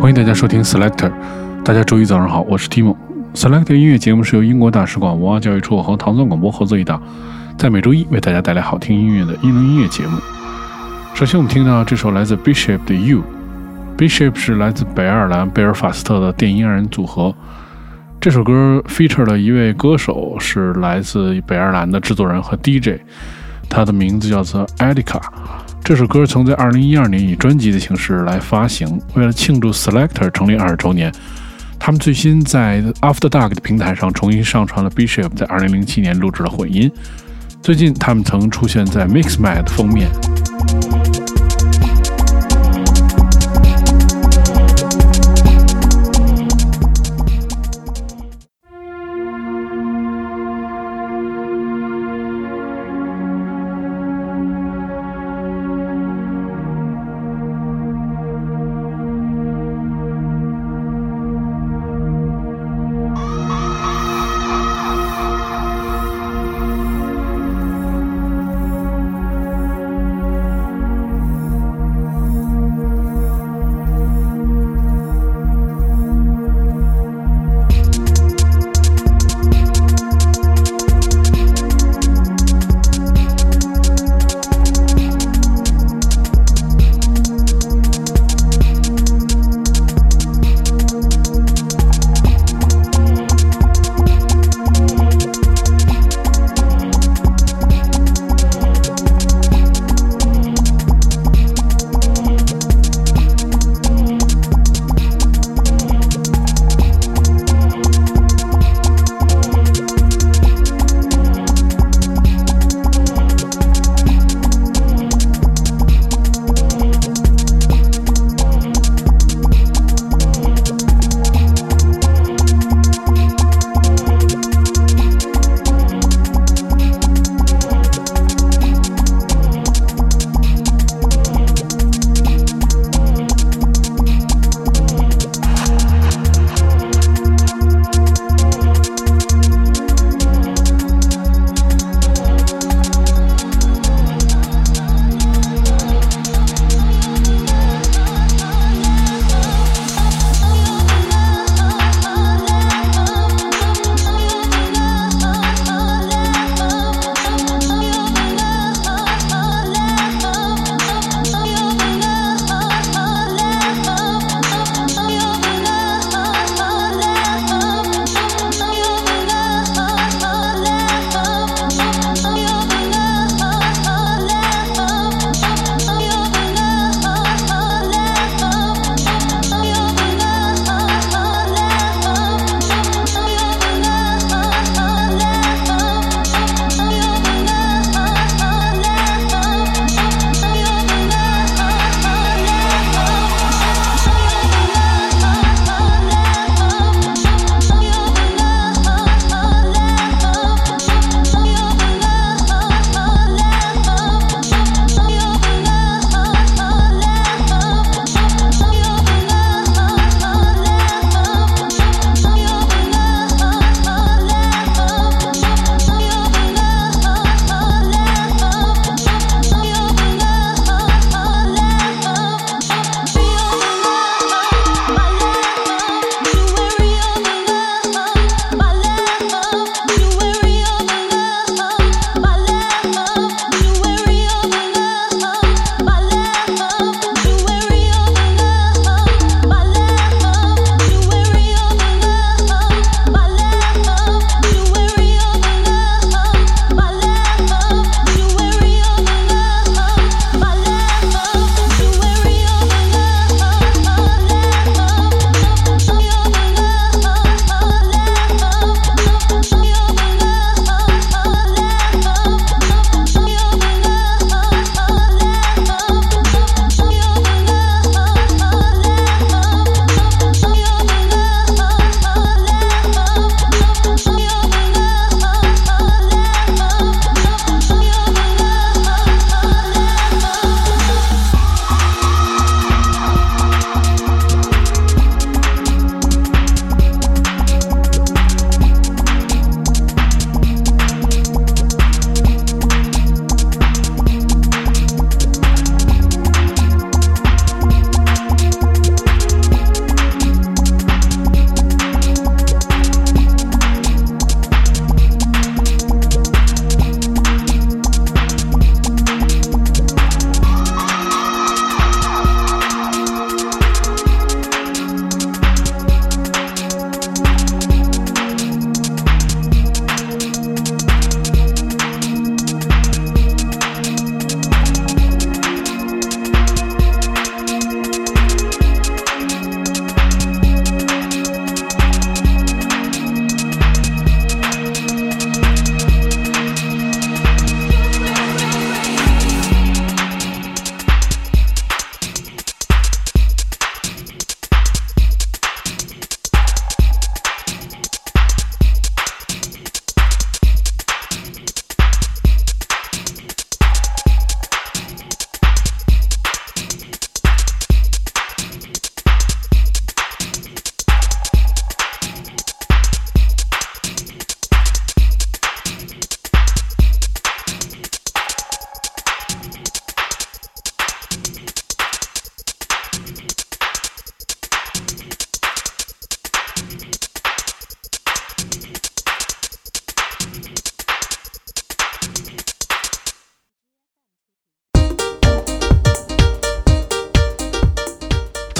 欢迎大家收听 Selector。大家周一早上好，我是 Timo。Selector 音乐节目是由英国大使馆文化教育处和唐宋广播合作一档，在每周一为大家带来好听音乐的英伦音乐节目。首先，我们听到这首来自 Bishop 的 You。Bishop 是来自北爱尔兰贝尔法斯特的电音二人组合。这首歌 feature 了一位歌手，是来自北爱尔兰的制作人和 DJ，他的名字叫做 Edica。这首歌曾在2012年以专辑的形式来发行。为了庆祝 Selector 成立二十周年，他们最新在 After Dark 的平台上重新上传了 Bishop 在2007年录制的混音。最近，他们曾出现在 Mixmag 封面。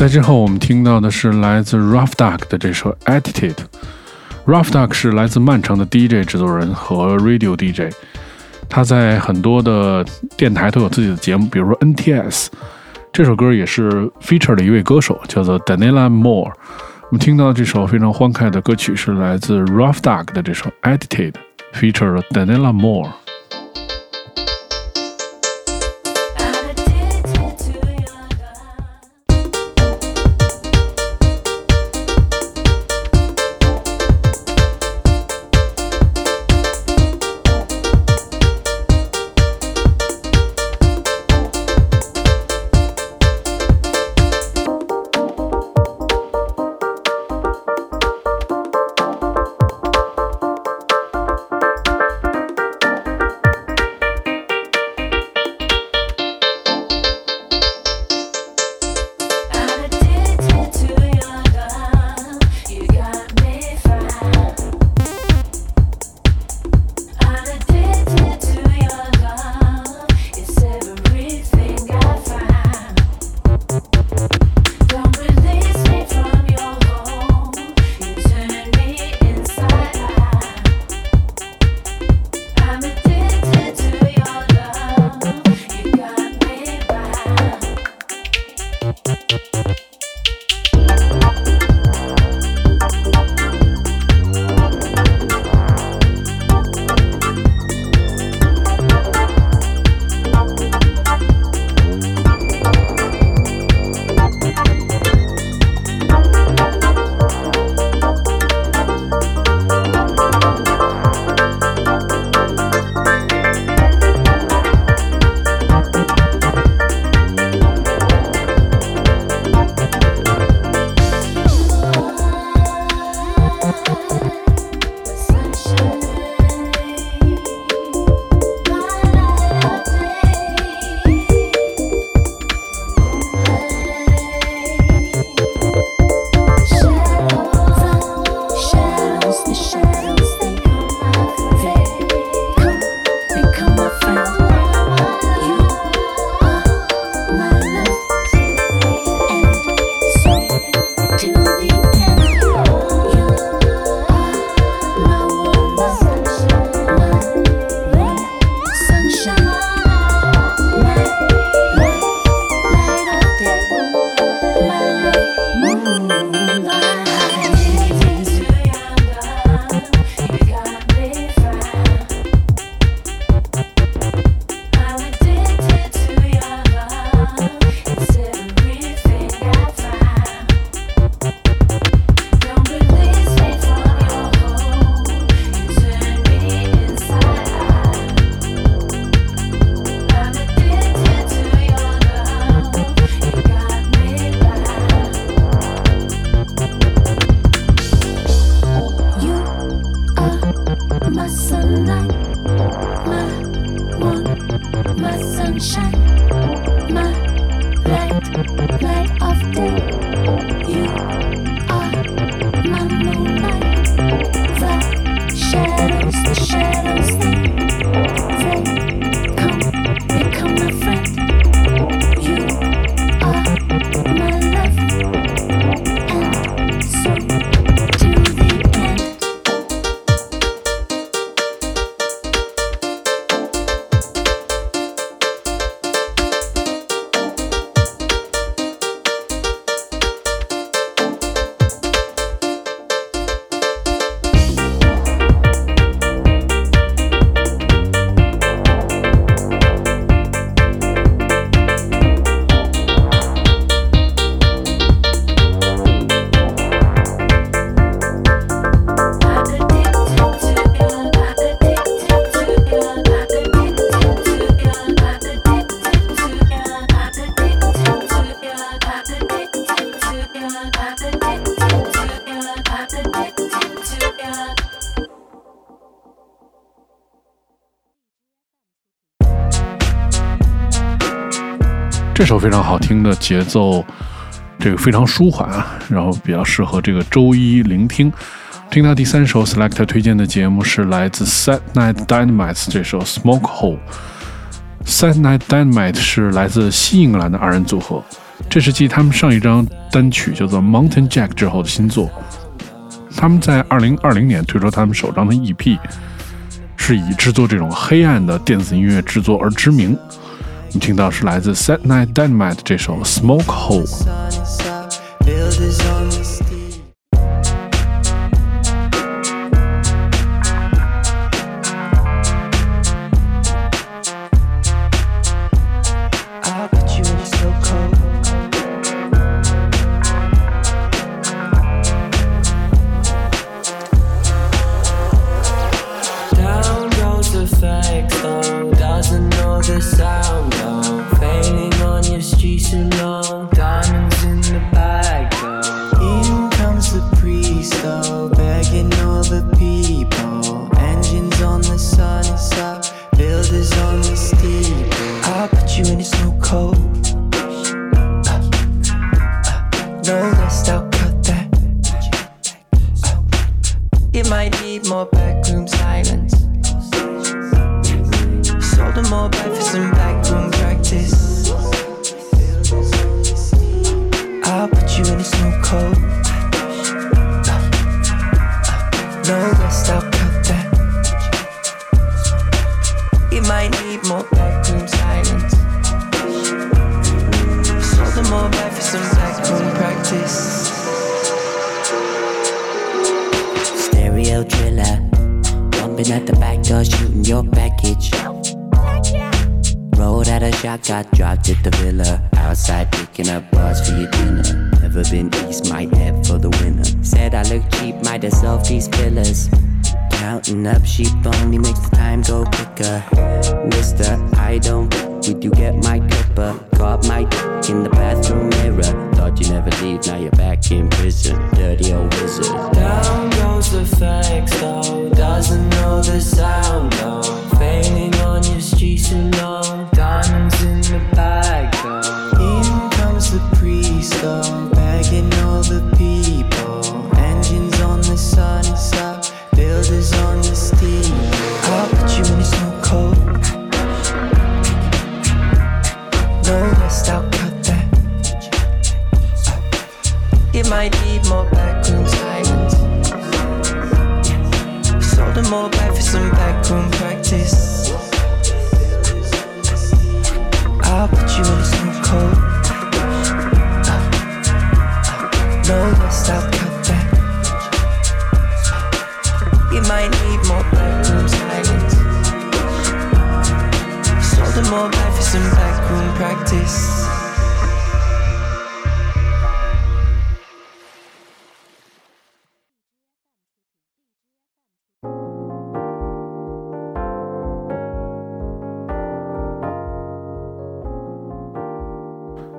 之后，我们听到的是来自 Rough Duck 的这首 Attitude。Rough Duck 是来自曼城的 DJ 制作人和 Radio DJ，他在很多的电台都有自己的节目，比如说 NTS。这首歌也是 feature 的一位歌手，叫做 Daniela Moore。我们听到这首非常欢快的歌曲是来自 Rough Duck 的这首 Attitude，feature Daniela Moore。to the 这首非常好听的节奏，这个非常舒缓啊，然后比较适合这个周一聆听。听到第三首 Select 推荐的节目是来自 Set Night Dynamite 这首 Smoke Hole。Set Night Dynamite 是来自西英格兰的二人组合，这是继他们上一张单曲叫做《Mountain Jack》之后的新作。他们在二零二零年推出他们首张的 EP，是以制作这种黑暗的电子音乐制作而知名。你听到是来自 Set Night Dynamite 这首《Smoke Hole》。Got dropped at the back door, shooting your package. Road out of Chicago, drive to the villa. Outside picking up bars for your dinner. Never been east, might head for the winter. Said I look cheap, might have solved these fillers. Counting up sheep only makes the time go quicker. Mister, I don't. Would you get my cuppa? Caught my dick in the bathroom mirror. Thought you never leave, now you're back in prison. Dirty old wizard. Down goes the facts, though. Doesn't know the sound, though. Failing on your streets long. Diamonds in the bag, though. In comes the priest, though. Bagging all the people. Engines on the sunny side. Builders on the in a might need more backroom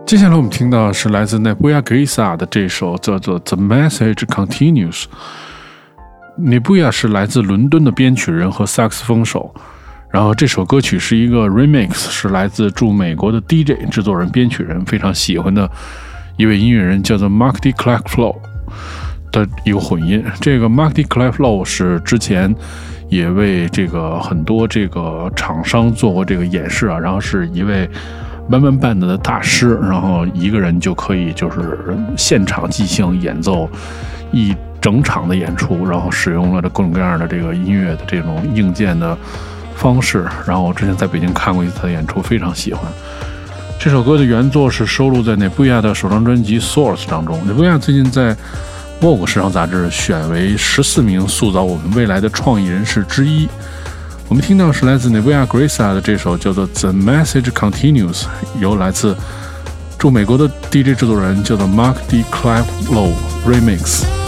接下来我们听到是来自 Nebuya Grisa 的这首叫做《The Message Continues》。Nebuya 是来自伦敦的编曲人和萨克斯风手，然后这首歌曲是一个 remix，是来自驻美国的 DJ 制作人、编曲人非常喜欢的一位音乐人，叫做 Mark D. Clark Flow 的一个混音。这个 Mark D. Clark Flow 是之前也为这个很多这个厂商做过这个演示啊，然后是一位。文文 band 的大师，然后一个人就可以就是现场即兴演奏一整场的演出，然后使用了这各种各样的这个音乐的这种硬件的方式。然后我之前在北京看过一次他的演出，非常喜欢。这首歌的原作是收录在内布亚的首张专辑《Source》当中。内布亚最近在《Vogue》时尚杂志选为十四名塑造我们未来的创意人士之一。我们听到是来自 Nevia Grisa 的这首叫做《The Message Continues》，由来自驻美国的 DJ 制作人叫做 Mark D. Clive Low Remix。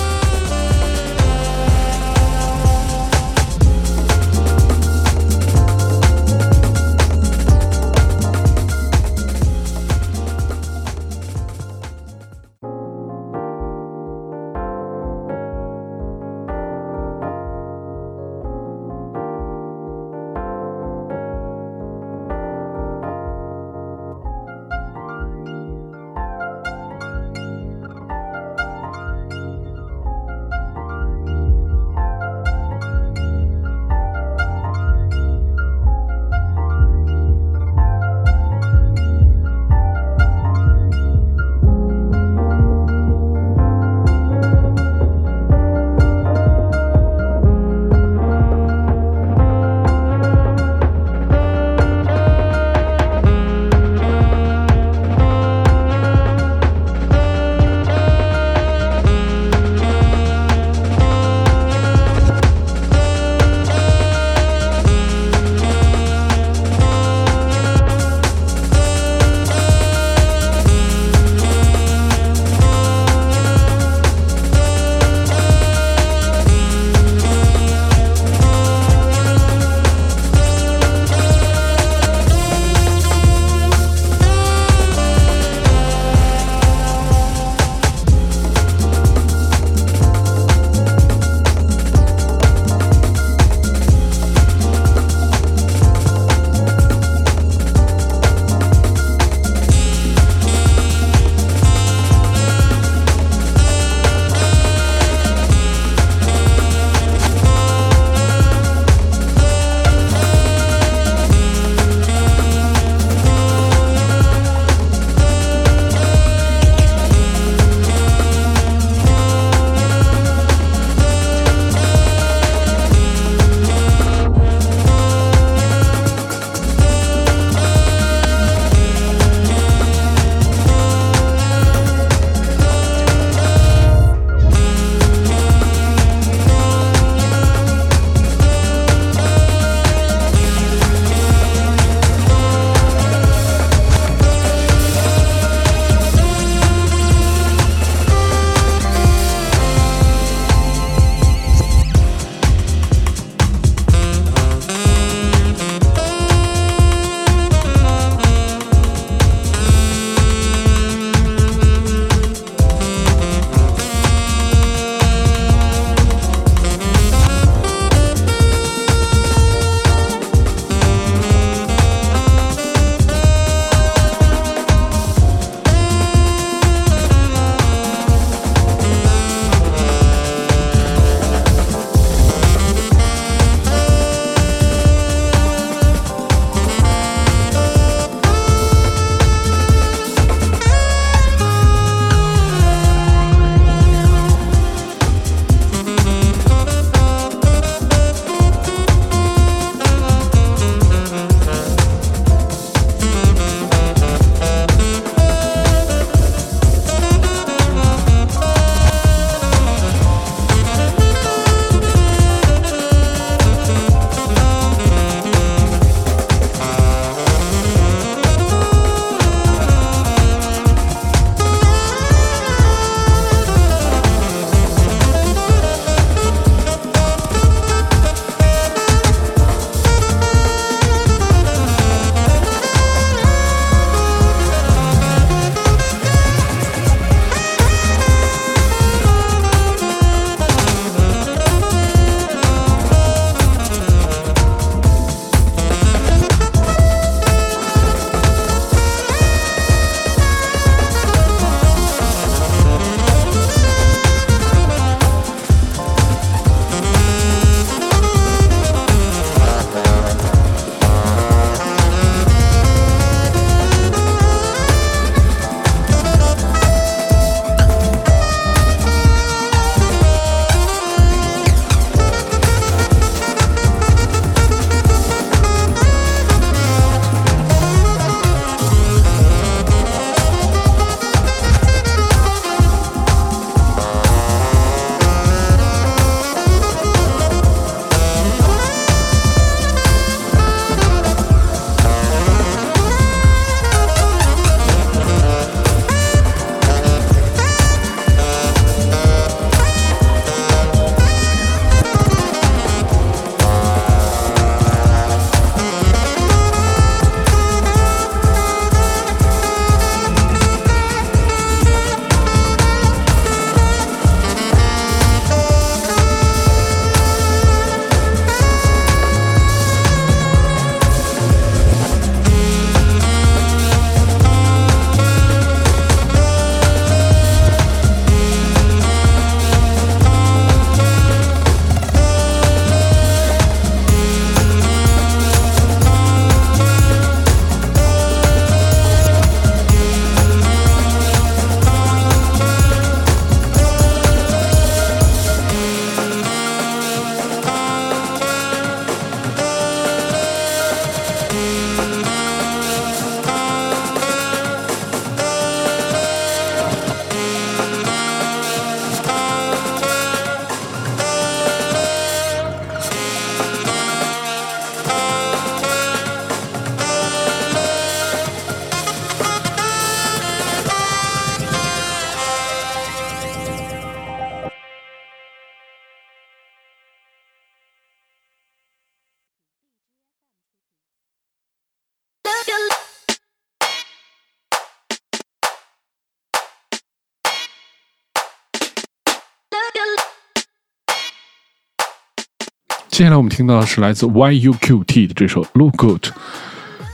接下来我们听到的是来自 YUQT 的这首《Look Good》。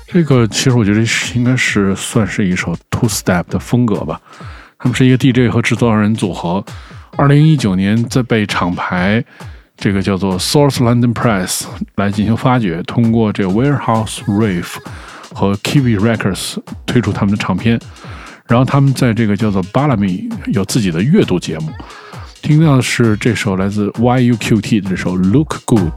这个其实我觉得应该是算是一首 Two Step 的风格吧。他们是一个 DJ 和制作人组合。二零一九年在被厂牌这个叫做 Source London Press 来进行发掘，通过这 Warehouse Rave 和 Kiwi Records 推出他们的唱片。然后他们在这个叫做 Ballamy 有自己的阅读节目。听到的是这首来自 YUQT 的这首《Look Good》。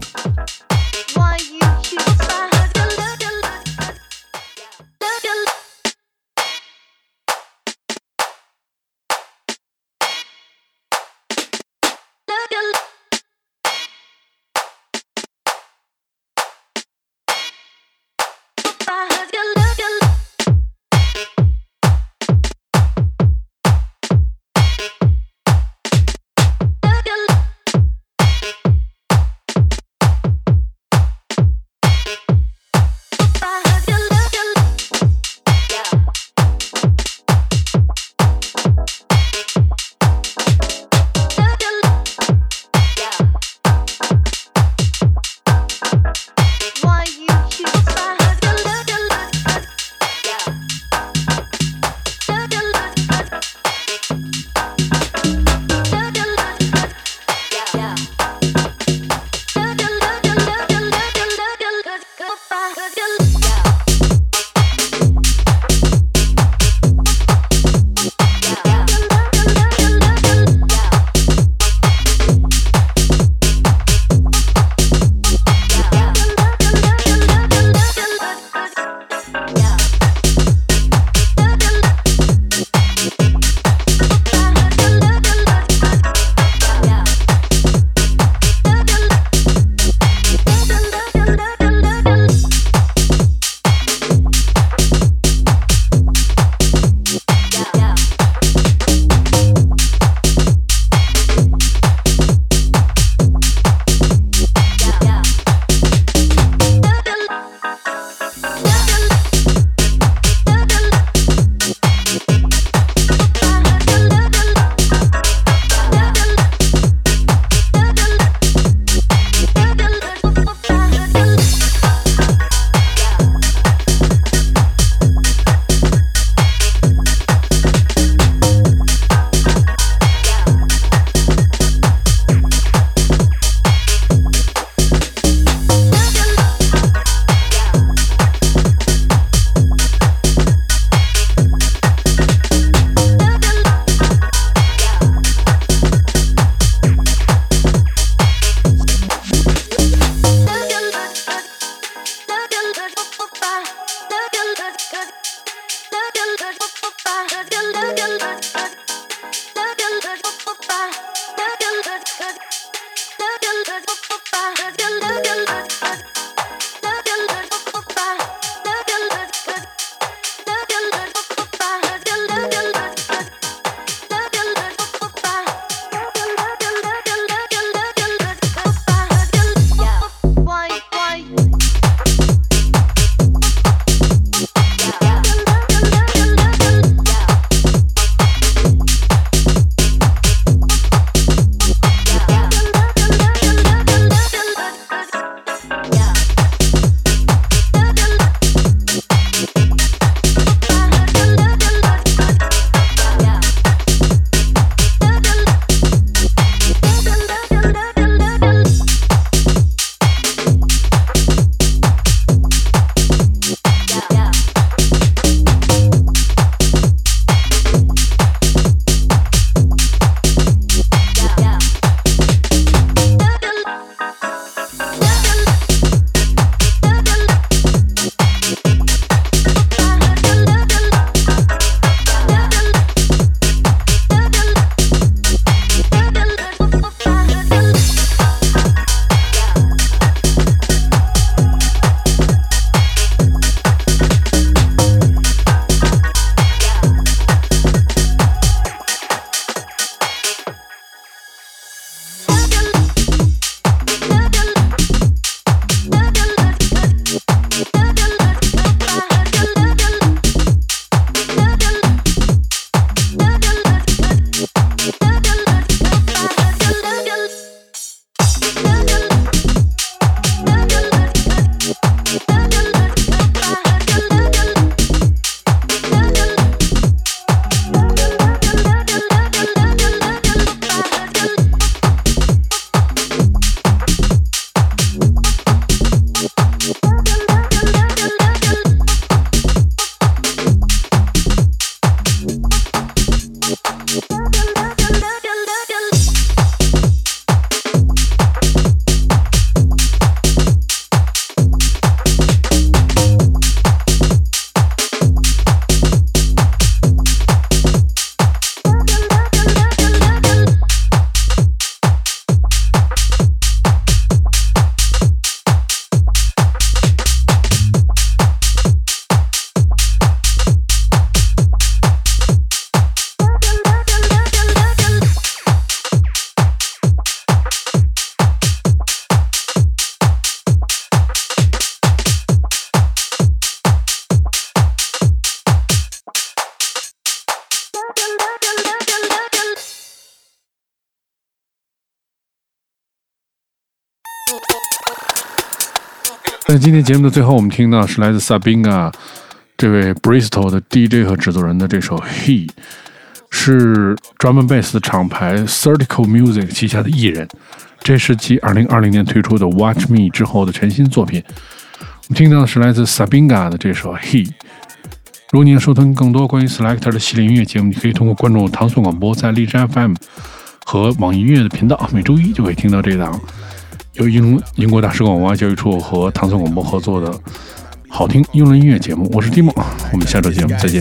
今天节目的最后，我们听到是来自 Sabina 这位 Bristol 的 DJ 和制作人的这首《He》，是 drum bass 的厂牌 Certical Music 旗下的艺人，这是继2020年推出的《Watch Me》之后的全新作品。我们听到的是来自 Sabina 的这首《He》。如果你要收听更多关于 Selector 的系列音乐节目，你可以通过关注糖蒜广播在荔枝 FM 和网易音乐的频道，每周一就会听到这档由英英国大使馆文化教育处和唐宋广播合作的好听英伦音乐节目我是蒂莫我们下周节目再见。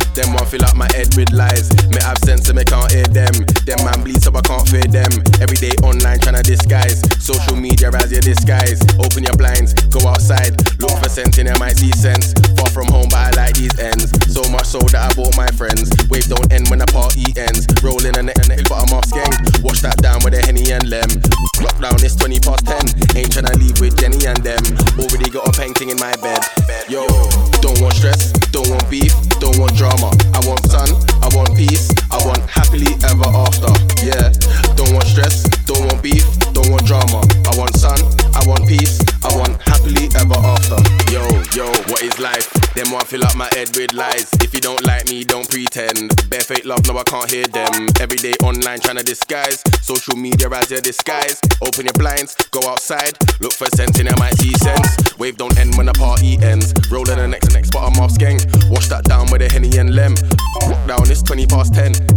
Them one fill up my head with lies. Me have sense and me can't hear them. Them man bleed so I can't fear them. Every day online tryna disguise. Social media as your disguise. Open your blinds, go outside. Look for sense in MIC sense. Far from home, but I like these ends. So much so that I bought my friends. Wave don't end when the party ends. Rolling and the but I'm off skeng. Wash that down with a henny and lem. Lockdown is 20 past 10. Ain't tryna leave with Jenny and them. Already got a painting in my bed. Can't hear them. Every day online trying to disguise. Social media as your disguise. Open your blinds, go outside. Look for sense in MIT sense. Wave don't end when the party ends. Rolling the next and next, but I'm off skeng. Wash that down with a henny and lem. Lockdown, it's 20 past 10.